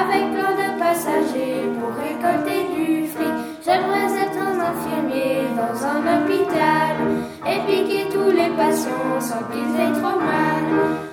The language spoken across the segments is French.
avec plein de passagers pour récolter du fric. J'aimerais être un infirmier dans un hôpital et piquer tous les patients sans qu'ils aient trop mal.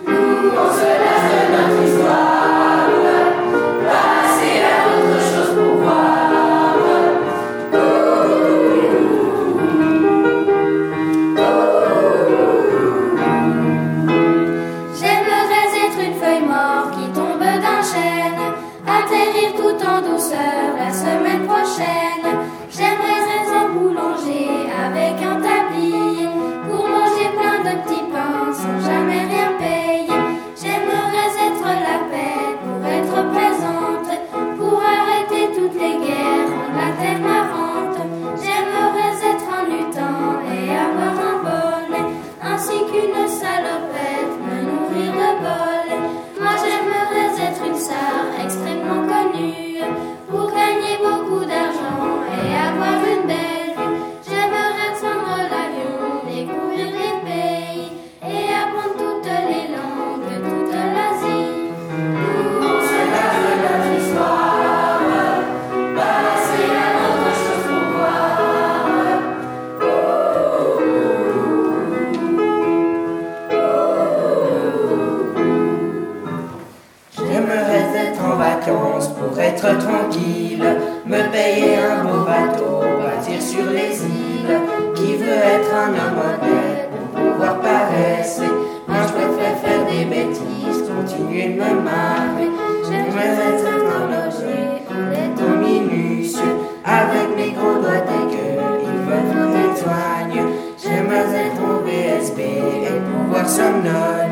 pour être tranquille, me payer un beau bateau, partir sur les îles. Qui veut être un homme honnête pour pouvoir paraisser Moi je préfère faire des bêtises, continuer de me marrer. J'aimerais être un en étant minutieux, avec mes gros doigts dégueux, ils veulent qu'on éloigne. J'aimerais être en VSB et pouvoir somnoler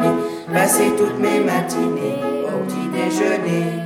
passer toutes mes matinées au petit déjeuner.